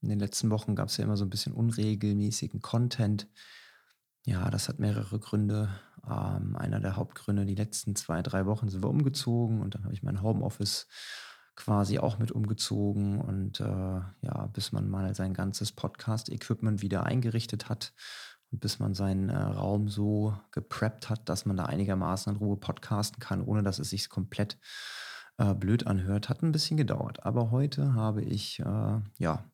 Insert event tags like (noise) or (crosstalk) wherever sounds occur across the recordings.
In den letzten Wochen gab es ja immer so ein bisschen unregelmäßigen Content. Ja, das hat mehrere Gründe. Ähm, einer der Hauptgründe, die letzten zwei, drei Wochen sind wir umgezogen und dann habe ich mein Homeoffice quasi auch mit umgezogen und äh, ja, bis man mal sein ganzes Podcast-Equipment wieder eingerichtet hat und bis man seinen äh, Raum so gepreppt hat, dass man da einigermaßen in Ruhe podcasten kann, ohne dass es sich komplett äh, blöd anhört, hat ein bisschen gedauert. Aber heute habe ich äh, ja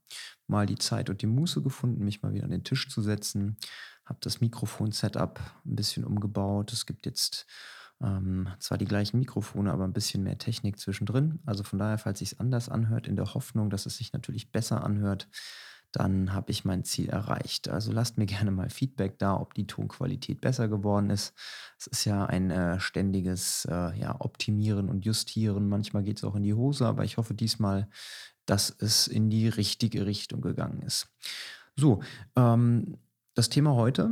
mal die Zeit und die Muße gefunden, mich mal wieder an den Tisch zu setzen. Habe das Mikrofon-Setup ein bisschen umgebaut. Es gibt jetzt ähm, zwar die gleichen Mikrofone, aber ein bisschen mehr Technik zwischendrin. Also von daher, falls sich es anders anhört, in der Hoffnung, dass es sich natürlich besser anhört, dann habe ich mein Ziel erreicht. Also lasst mir gerne mal Feedback da, ob die Tonqualität besser geworden ist. Es ist ja ein äh, ständiges äh, ja, Optimieren und Justieren. Manchmal geht es auch in die Hose, aber ich hoffe diesmal, dass es in die richtige Richtung gegangen ist. So, ähm, das Thema heute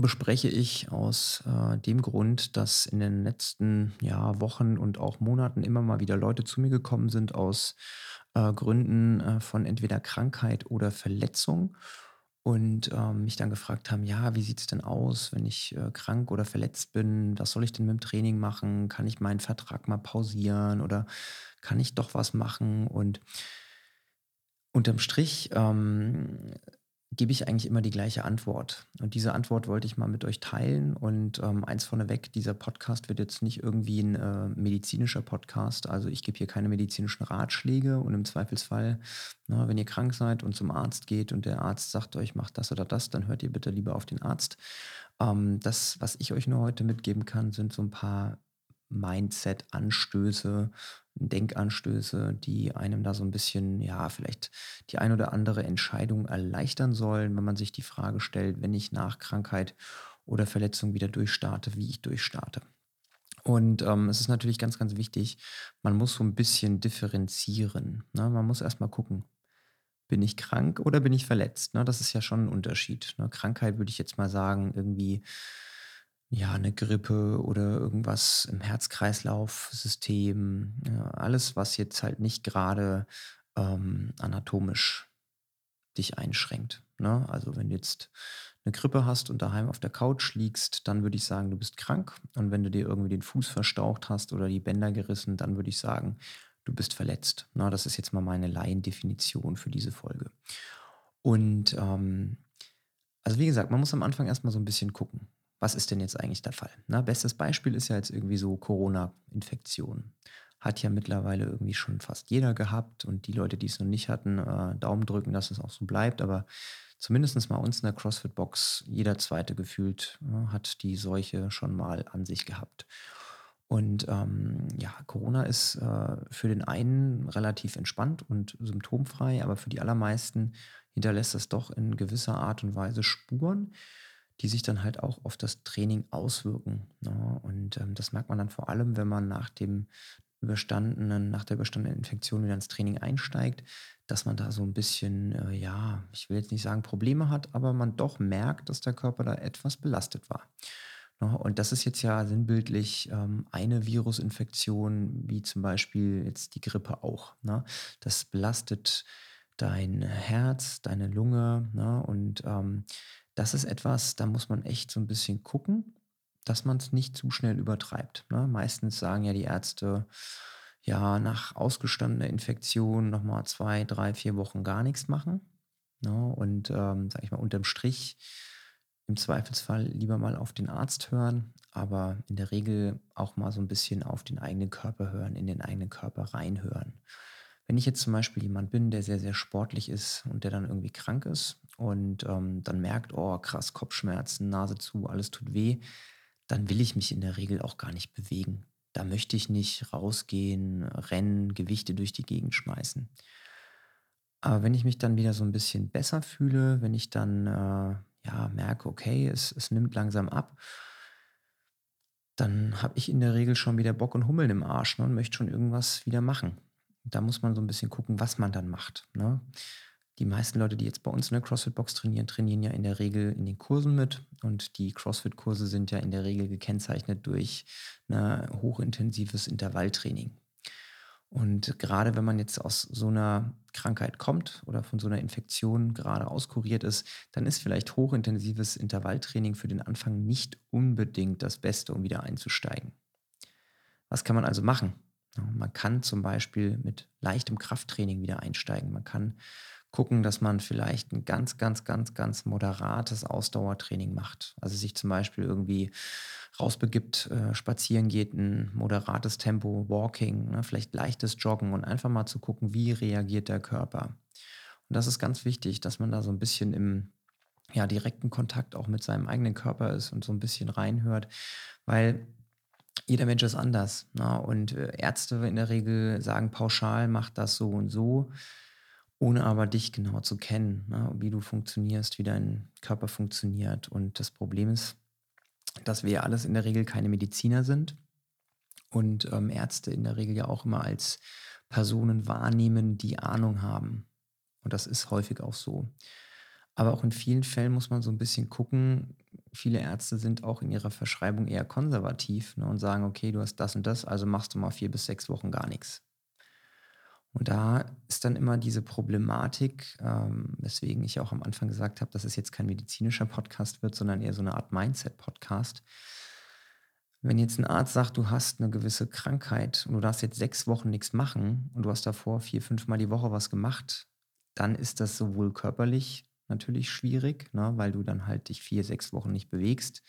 bespreche ich aus äh, dem Grund, dass in den letzten ja, Wochen und auch Monaten immer mal wieder Leute zu mir gekommen sind aus äh, Gründen äh, von entweder Krankheit oder Verletzung und ähm, mich dann gefragt haben, ja, wie sieht es denn aus, wenn ich äh, krank oder verletzt bin? Was soll ich denn mit dem Training machen? Kann ich meinen Vertrag mal pausieren oder kann ich doch was machen? Und unterm Strich ähm, gebe ich eigentlich immer die gleiche Antwort. Und diese Antwort wollte ich mal mit euch teilen. Und ähm, eins vorneweg, dieser Podcast wird jetzt nicht irgendwie ein äh, medizinischer Podcast. Also ich gebe hier keine medizinischen Ratschläge und im Zweifelsfall, na, wenn ihr krank seid und zum Arzt geht und der Arzt sagt euch, macht das oder das, dann hört ihr bitte lieber auf den Arzt. Ähm, das, was ich euch nur heute mitgeben kann, sind so ein paar Mindset-Anstöße, Denkanstöße, die einem da so ein bisschen, ja, vielleicht die ein oder andere Entscheidung erleichtern sollen, wenn man sich die Frage stellt, wenn ich nach Krankheit oder Verletzung wieder durchstarte, wie ich durchstarte. Und ähm, es ist natürlich ganz, ganz wichtig, man muss so ein bisschen differenzieren. Ne? Man muss erstmal gucken, bin ich krank oder bin ich verletzt? Ne? Das ist ja schon ein Unterschied. Ne? Krankheit würde ich jetzt mal sagen, irgendwie ja, eine Grippe oder irgendwas im Herz-Kreislauf-System. Ja, alles, was jetzt halt nicht gerade ähm, anatomisch dich einschränkt. Ne? Also wenn du jetzt eine Grippe hast und daheim auf der Couch liegst, dann würde ich sagen, du bist krank. Und wenn du dir irgendwie den Fuß verstaucht hast oder die Bänder gerissen, dann würde ich sagen, du bist verletzt. Na, das ist jetzt mal meine Laiendefinition für diese Folge. Und ähm, also wie gesagt, man muss am Anfang erstmal so ein bisschen gucken was ist denn jetzt eigentlich der Fall? Na, bestes Beispiel ist ja jetzt irgendwie so Corona-Infektion. Hat ja mittlerweile irgendwie schon fast jeder gehabt und die Leute, die es noch nicht hatten, äh, Daumen drücken, dass es auch so bleibt. Aber zumindest mal uns in der CrossFit-Box, jeder zweite gefühlt, äh, hat die Seuche schon mal an sich gehabt. Und ähm, ja, Corona ist äh, für den einen relativ entspannt und symptomfrei, aber für die allermeisten hinterlässt es doch in gewisser Art und Weise Spuren die sich dann halt auch auf das Training auswirken. Ne? Und ähm, das merkt man dann vor allem, wenn man nach dem überstandenen, nach der überstandenen Infektion wieder ins Training einsteigt, dass man da so ein bisschen, äh, ja, ich will jetzt nicht sagen Probleme hat, aber man doch merkt, dass der Körper da etwas belastet war. Ne? Und das ist jetzt ja sinnbildlich ähm, eine Virusinfektion, wie zum Beispiel jetzt die Grippe auch. Ne? Das belastet dein Herz, deine Lunge ne? und ähm, das ist etwas, da muss man echt so ein bisschen gucken, dass man es nicht zu schnell übertreibt. Ne? Meistens sagen ja die Ärzte, ja, nach ausgestandener Infektion nochmal zwei, drei, vier Wochen gar nichts machen. Ne? Und, ähm, sage ich mal, unterm Strich im Zweifelsfall lieber mal auf den Arzt hören, aber in der Regel auch mal so ein bisschen auf den eigenen Körper hören, in den eigenen Körper reinhören. Wenn ich jetzt zum Beispiel jemand bin, der sehr, sehr sportlich ist und der dann irgendwie krank ist und ähm, dann merkt, oh krass, Kopfschmerzen, Nase zu, alles tut weh, dann will ich mich in der Regel auch gar nicht bewegen. Da möchte ich nicht rausgehen, rennen, Gewichte durch die Gegend schmeißen. Aber wenn ich mich dann wieder so ein bisschen besser fühle, wenn ich dann, äh, ja, merke, okay, es es nimmt langsam ab, dann habe ich in der Regel schon wieder Bock und Hummeln im Arsch, ne, und möchte schon irgendwas wieder machen. Da muss man so ein bisschen gucken, was man dann macht, ne? Die meisten Leute, die jetzt bei uns in der CrossFit-Box trainieren, trainieren ja in der Regel in den Kursen mit. Und die CrossFit-Kurse sind ja in der Regel gekennzeichnet durch 'ne hochintensives Intervalltraining. Und gerade wenn man jetzt aus so einer Krankheit kommt oder von so einer Infektion gerade auskuriert ist, dann ist vielleicht hochintensives Intervalltraining für den Anfang nicht unbedingt das Beste, um wieder einzusteigen. Was kann man also machen? Man kann zum Beispiel mit leichtem Krafttraining wieder einsteigen. Man kann gucken, dass man vielleicht ein ganz, ganz, ganz, ganz moderates Ausdauertraining macht. Also sich zum Beispiel irgendwie rausbegibt, äh, spazieren geht, ein moderates Tempo, Walking, ne, vielleicht leichtes Joggen und einfach mal zu gucken, wie reagiert der Körper. Und das ist ganz wichtig, dass man da so ein bisschen im ja, direkten Kontakt auch mit seinem eigenen Körper ist und so ein bisschen reinhört, weil jeder Mensch ist anders. Ne? Und äh, Ärzte in der Regel sagen pauschal, macht das so und so ohne aber dich genau zu kennen, ne, wie du funktionierst, wie dein Körper funktioniert. Und das Problem ist, dass wir ja alles in der Regel keine Mediziner sind und ähm, Ärzte in der Regel ja auch immer als Personen wahrnehmen, die Ahnung haben. Und das ist häufig auch so. Aber auch in vielen Fällen muss man so ein bisschen gucken. Viele Ärzte sind auch in ihrer Verschreibung eher konservativ ne, und sagen, okay, du hast das und das, also machst du mal vier bis sechs Wochen gar nichts. Und da ist dann immer diese Problematik, ähm, weswegen ich auch am Anfang gesagt habe, dass es jetzt kein medizinischer Podcast wird, sondern eher so eine Art Mindset-Podcast. Wenn jetzt ein Arzt sagt, du hast eine gewisse Krankheit und du darfst jetzt sechs Wochen nichts machen und du hast davor vier, fünfmal die Woche was gemacht, dann ist das sowohl körperlich natürlich schwierig, ne, weil du dann halt dich vier, sechs Wochen nicht bewegst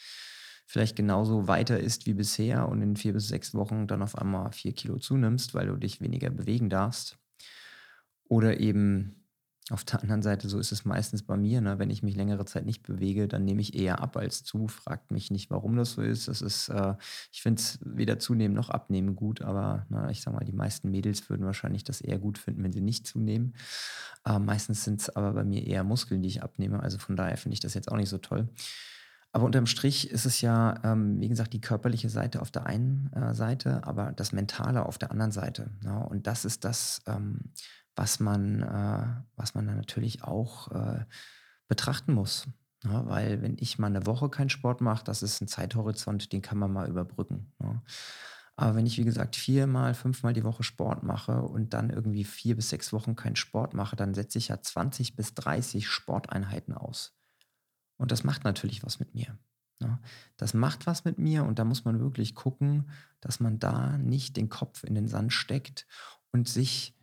vielleicht genauso weiter isst wie bisher und in vier bis sechs Wochen dann auf einmal vier Kilo zunimmst, weil du dich weniger bewegen darfst. Oder eben auf der anderen Seite, so ist es meistens bei mir, ne? wenn ich mich längere Zeit nicht bewege, dann nehme ich eher ab als zu. Fragt mich nicht, warum das so ist. Das ist, äh, ich finde es weder zunehmen noch abnehmen gut, aber na, ich sage mal, die meisten Mädels würden wahrscheinlich das eher gut finden, wenn sie nicht zunehmen. Äh, meistens sind es aber bei mir eher Muskeln, die ich abnehme. Also von daher finde ich das jetzt auch nicht so toll. Aber unterm Strich ist es ja, ähm, wie gesagt, die körperliche Seite auf der einen äh, Seite, aber das Mentale auf der anderen Seite. Ja, und das ist das, ähm, was man, äh, was man dann natürlich auch äh, betrachten muss. Ja, weil wenn ich mal eine Woche keinen Sport mache, das ist ein Zeithorizont, den kann man mal überbrücken. Ja. Aber wenn ich, wie gesagt, viermal, fünfmal die Woche Sport mache und dann irgendwie vier bis sechs Wochen keinen Sport mache, dann setze ich ja 20 bis 30 Sporteinheiten aus. Und das macht natürlich was mit mir. Ne? Das macht was mit mir und da muss man wirklich gucken, dass man da nicht den Kopf in den Sand steckt und sich,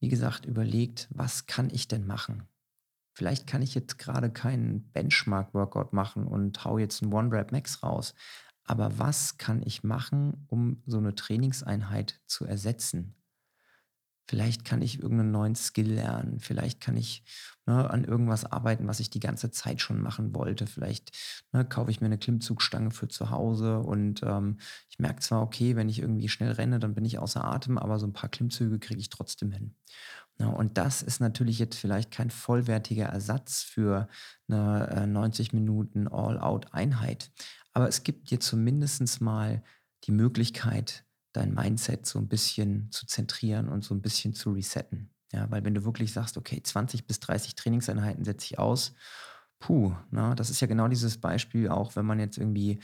wie gesagt, überlegt, was kann ich denn machen? Vielleicht kann ich jetzt gerade keinen Benchmark-Workout machen und hau jetzt einen One-Rap-Max raus. Aber was kann ich machen, um so eine Trainingseinheit zu ersetzen? Vielleicht kann ich irgendeinen neuen Skill lernen. Vielleicht kann ich ne, an irgendwas arbeiten, was ich die ganze Zeit schon machen wollte. Vielleicht ne, kaufe ich mir eine Klimmzugstange für zu Hause und ähm, ich merke zwar, okay, wenn ich irgendwie schnell renne, dann bin ich außer Atem, aber so ein paar Klimmzüge kriege ich trotzdem hin. Ja, ne, und das ist natürlich jetzt vielleicht kein vollwertiger Ersatz für eine äh, 90 Minuten All-Out-Einheit. Aber es gibt dir zumindest mal die Möglichkeit, dein Mindset so ein bisschen zu zentrieren und so ein bisschen zu resetten. Ja, weil wenn du wirklich sagst, okay, 20 bis 30 Trainingseinheiten setze ich aus, puh, na, das ist ja genau dieses Beispiel auch, wenn man jetzt irgendwie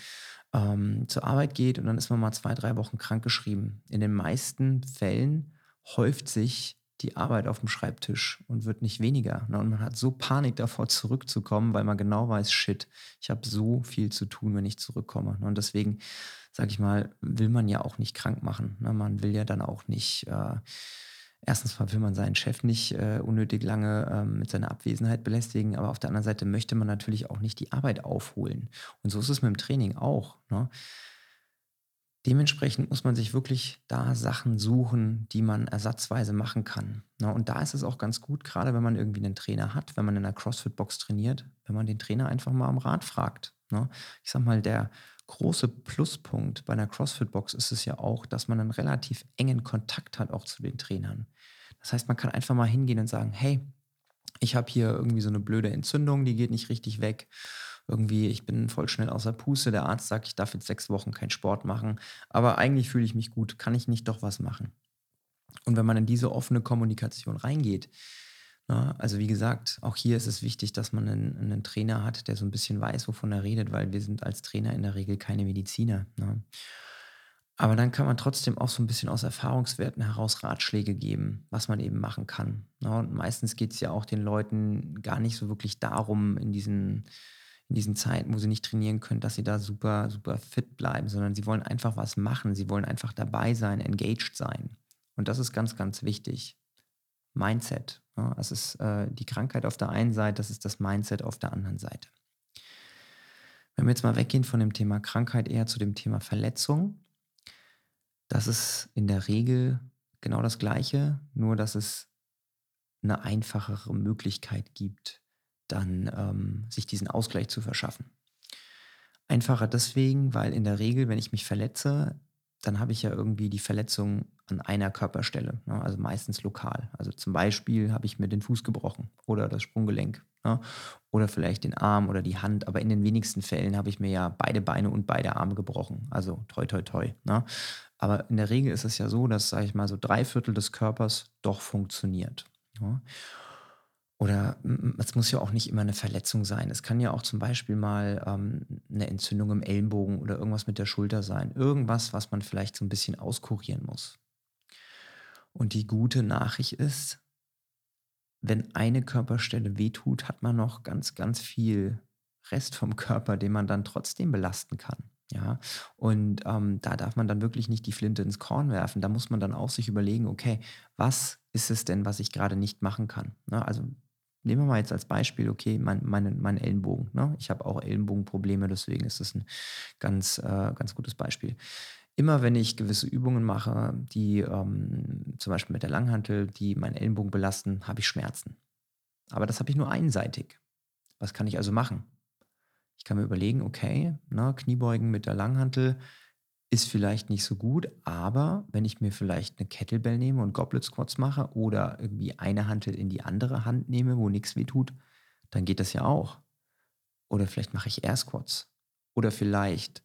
ähm, zur Arbeit geht und dann ist man mal zwei, drei Wochen krankgeschrieben. In den meisten Fällen häuft sich die Arbeit auf dem Schreibtisch und wird nicht weniger. Ne? Und man hat so Panik davor, zurückzukommen, weil man genau weiß, shit, ich habe so viel zu tun, wenn ich zurückkomme. Ne? Und deswegen, sage ich mal, will man ja auch nicht krank machen. Ne? Man will ja dann auch nicht, äh, erstens mal will man seinen Chef nicht äh, unnötig lange äh, mit seiner Abwesenheit belästigen, aber auf der anderen Seite möchte man natürlich auch nicht die Arbeit aufholen. Und so ist es mit dem Training auch. Ne? Dementsprechend muss man sich wirklich da Sachen suchen, die man ersatzweise machen kann. Na, und da ist es auch ganz gut, gerade wenn man irgendwie einen Trainer hat, wenn man in einer CrossFit-Box trainiert, wenn man den Trainer einfach mal am Rat fragt. Ne? Ich sag mal, der große Pluspunkt bei einer CrossFit-Box ist es ja auch, dass man einen relativ engen Kontakt hat auch zu den Trainern. Das heißt, man kann einfach mal hingehen und sagen, hey, ich habe hier irgendwie so eine blöde Entzündung, die geht nicht richtig weg. Irgendwie, ich bin voll schnell außer Puste. Der Arzt sagt, ich darf jetzt sechs Wochen keinen Sport machen. Aber eigentlich fühle ich mich gut. Kann ich nicht doch was machen? Und wenn man in diese offene Kommunikation reingeht, also wie gesagt, auch hier ist es wichtig, dass man einen, einen, Trainer hat, der so ein bisschen weiß, wovon er redet, weil wir sind als Trainer in der Regel keine Mediziner. Ne? Aber dann kann man trotzdem auch so ein bisschen aus Erfahrungswerten heraus Ratschläge geben, was man eben machen kann. Na, und meistens geht es ja auch den Leuten gar nicht so wirklich darum, in diesen, in diesen Zeiten, wo sie nicht trainieren können, dass sie da super, super fit bleiben, sondern sie wollen einfach was machen. Sie wollen einfach dabei sein, engaged sein. Und das ist ganz, ganz wichtig. Mindset. Ja, das ist äh, die Krankheit auf der einen Seite, das ist das Mindset auf der anderen Seite. Wenn wir jetzt mal weggehen von dem Thema Krankheit eher zu dem Thema Verletzung, das ist in der Regel genau das Gleiche, nur dass es eine einfachere Möglichkeit gibt, dann ähm, sich diesen Ausgleich zu verschaffen. Einfacher deswegen, weil in der Regel, wenn ich mich verletze, dann habe ich ja irgendwie die Verletzung an einer Körperstelle, ne? also meistens lokal. Also zum Beispiel habe ich mir den Fuß gebrochen oder das Sprunggelenk ne? oder vielleicht den Arm oder die Hand, aber in den wenigsten Fällen habe ich mir ja beide Beine und beide Arme gebrochen. Also toi, toi, toi. Ne? Aber in der Regel ist es ja so, dass, sage ich mal, so drei Viertel des Körpers doch funktioniert. Ja? Oder es muss ja auch nicht immer eine Verletzung sein. Es kann ja auch zum Beispiel mal ähm, eine Entzündung im Ellenbogen oder irgendwas mit der Schulter sein. Irgendwas, was man vielleicht so ein bisschen auskurieren muss. Und die gute Nachricht ist, wenn eine Körperstelle wehtut, hat man noch ganz, ganz viel Rest vom (laughs) Körper, den man dann trotzdem belasten kann. Ja, und ähm, da darf man dann wirklich nicht die Flinte ins Korn werfen. Da muss man dann auch sich überlegen, okay, was ist es denn, was ich gerade nicht machen kann? Ne? Also Nehmen wir mal jetzt als Beispiel, okay, mein, mein, mein Ellenbogen. Ne? Ich habe auch Ellenbogenprobleme, deswegen ist das ein ganz, äh, ganz gutes Beispiel. Immer wenn ich gewisse Übungen mache, die ähm, zum Beispiel mit der Langhantel, die meinen Ellenbogen belasten, habe ich Schmerzen. Aber das habe ich nur einseitig. Was kann ich also machen? Ich kann mir überlegen, okay, ne, Kniebeugen mit der Langhantel ist vielleicht nicht so gut, aber wenn ich mir vielleicht eine Kettlebell nehme und Goblet Squats mache oder irgendwie eine Hantel in die andere Hand nehme, wo nichts weh tut, dann geht das ja auch. Oder vielleicht mache ich Air Squats. Oder vielleicht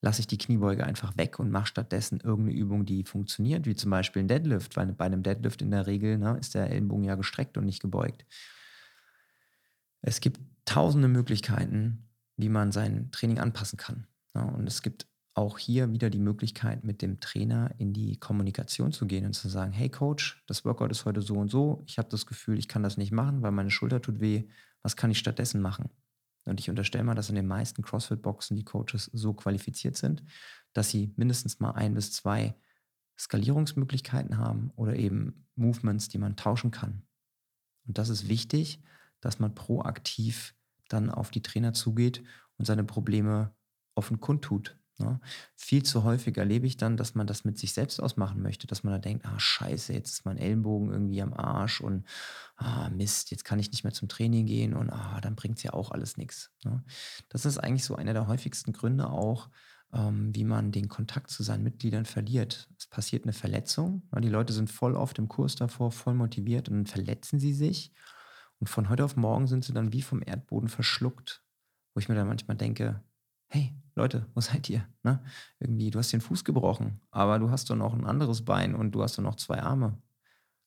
lasse ich die Kniebeuge einfach weg und mache stattdessen irgendeine Übung, die funktioniert, wie zum Beispiel ein Deadlift, weil bei einem Deadlift in der Regel ne, ist der Ellenbogen ja gestreckt und nicht gebeugt. Es gibt tausende Möglichkeiten, wie man sein Training anpassen kann. Ja, und es gibt auch hier wieder die Möglichkeit, mit dem Trainer in die Kommunikation zu gehen und zu sagen, hey Coach, das Workout ist heute so und so, ich habe das Gefühl, ich kann das nicht machen, weil meine Schulter tut weh, was kann ich stattdessen machen? Und ich unterstelle mal, dass in den meisten CrossFit-Boxen die Coaches so qualifiziert sind, dass sie mindestens mal ein bis zwei Skalierungsmöglichkeiten haben oder eben Movements, die man tauschen kann. Und das ist wichtig, dass man proaktiv dann auf die Trainer zugeht und seine Probleme offen kundtut. Ne? Viel zu häufig erlebe ich dann, dass man das mit sich selbst ausmachen möchte, dass man da denkt, ah scheiße, jetzt ist mein Ellenbogen irgendwie am Arsch und ah Mist, jetzt kann ich nicht mehr zum Training gehen und ah, dann bringt es ja auch alles nichts. Ne? Das ist eigentlich so einer der häufigsten Gründe auch, ähm, wie man den Kontakt zu seinen Mitgliedern verliert. Es passiert eine Verletzung, ne? die Leute sind voll auf dem Kurs davor, voll motiviert und dann verletzen sie sich und von heute auf morgen sind sie dann wie vom Erdboden verschluckt, wo ich mir dann manchmal denke, hey, Leute, wo seid ihr? Ne? Irgendwie, du hast den Fuß gebrochen, aber du hast doch noch ein anderes Bein und du hast doch noch zwei Arme.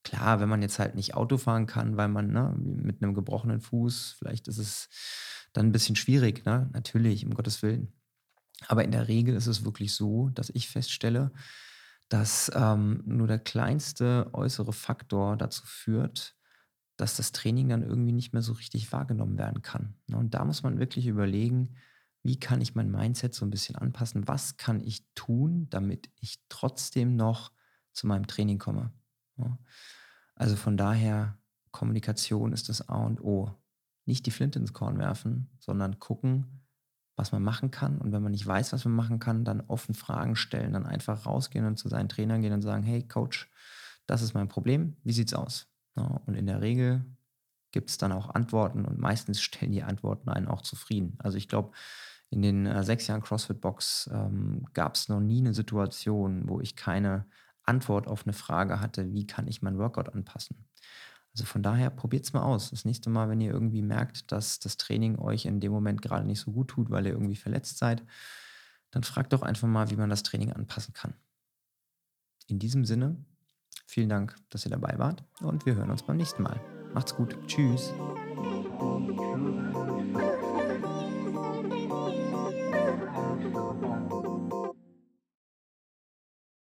Klar, wenn man jetzt halt nicht Auto fahren kann, weil man ne, mit einem gebrochenen Fuß, vielleicht ist es dann ein bisschen schwierig, ne? natürlich, um Gottes Willen. Aber in der Regel ist es wirklich so, dass ich feststelle, dass ähm, nur der kleinste äußere Faktor dazu führt, dass das Training dann irgendwie nicht mehr so richtig wahrgenommen werden kann. Ne? Und da muss man wirklich überlegen, wie kann ich mein Mindset so ein bisschen anpassen? Was kann ich tun, damit ich trotzdem noch zu meinem Training komme? Ja. Also von daher, Kommunikation ist das A und O. Nicht die Flinte ins Korn werfen, sondern gucken, was man machen kann. Und wenn man nicht weiß, was man machen kann, dann offen Fragen stellen, dann einfach rausgehen und zu seinen Trainern gehen und sagen, hey Coach, das ist mein Problem, wie sieht's aus? Ja, und in der Regel gibt es dann auch Antworten und meistens stellen die Antworten einen auch zufrieden. Also ich glaube, in den äh, sechs Jahren CrossFit Box ähm, gab es noch nie eine Situation, wo ich keine Antwort auf eine Frage hatte, wie kann ich mein Workout anpassen. Also von daher probiert es mal aus. Das nächste Mal, wenn ihr irgendwie merkt, dass das Training euch in dem Moment gerade nicht so gut tut, weil ihr irgendwie verletzt seid, dann fragt doch einfach mal, wie man das Training anpassen kann. In diesem Sinne, vielen Dank, dass ihr dabei wart und wir hören uns beim nächsten Mal. Macht's gut. Tschüss.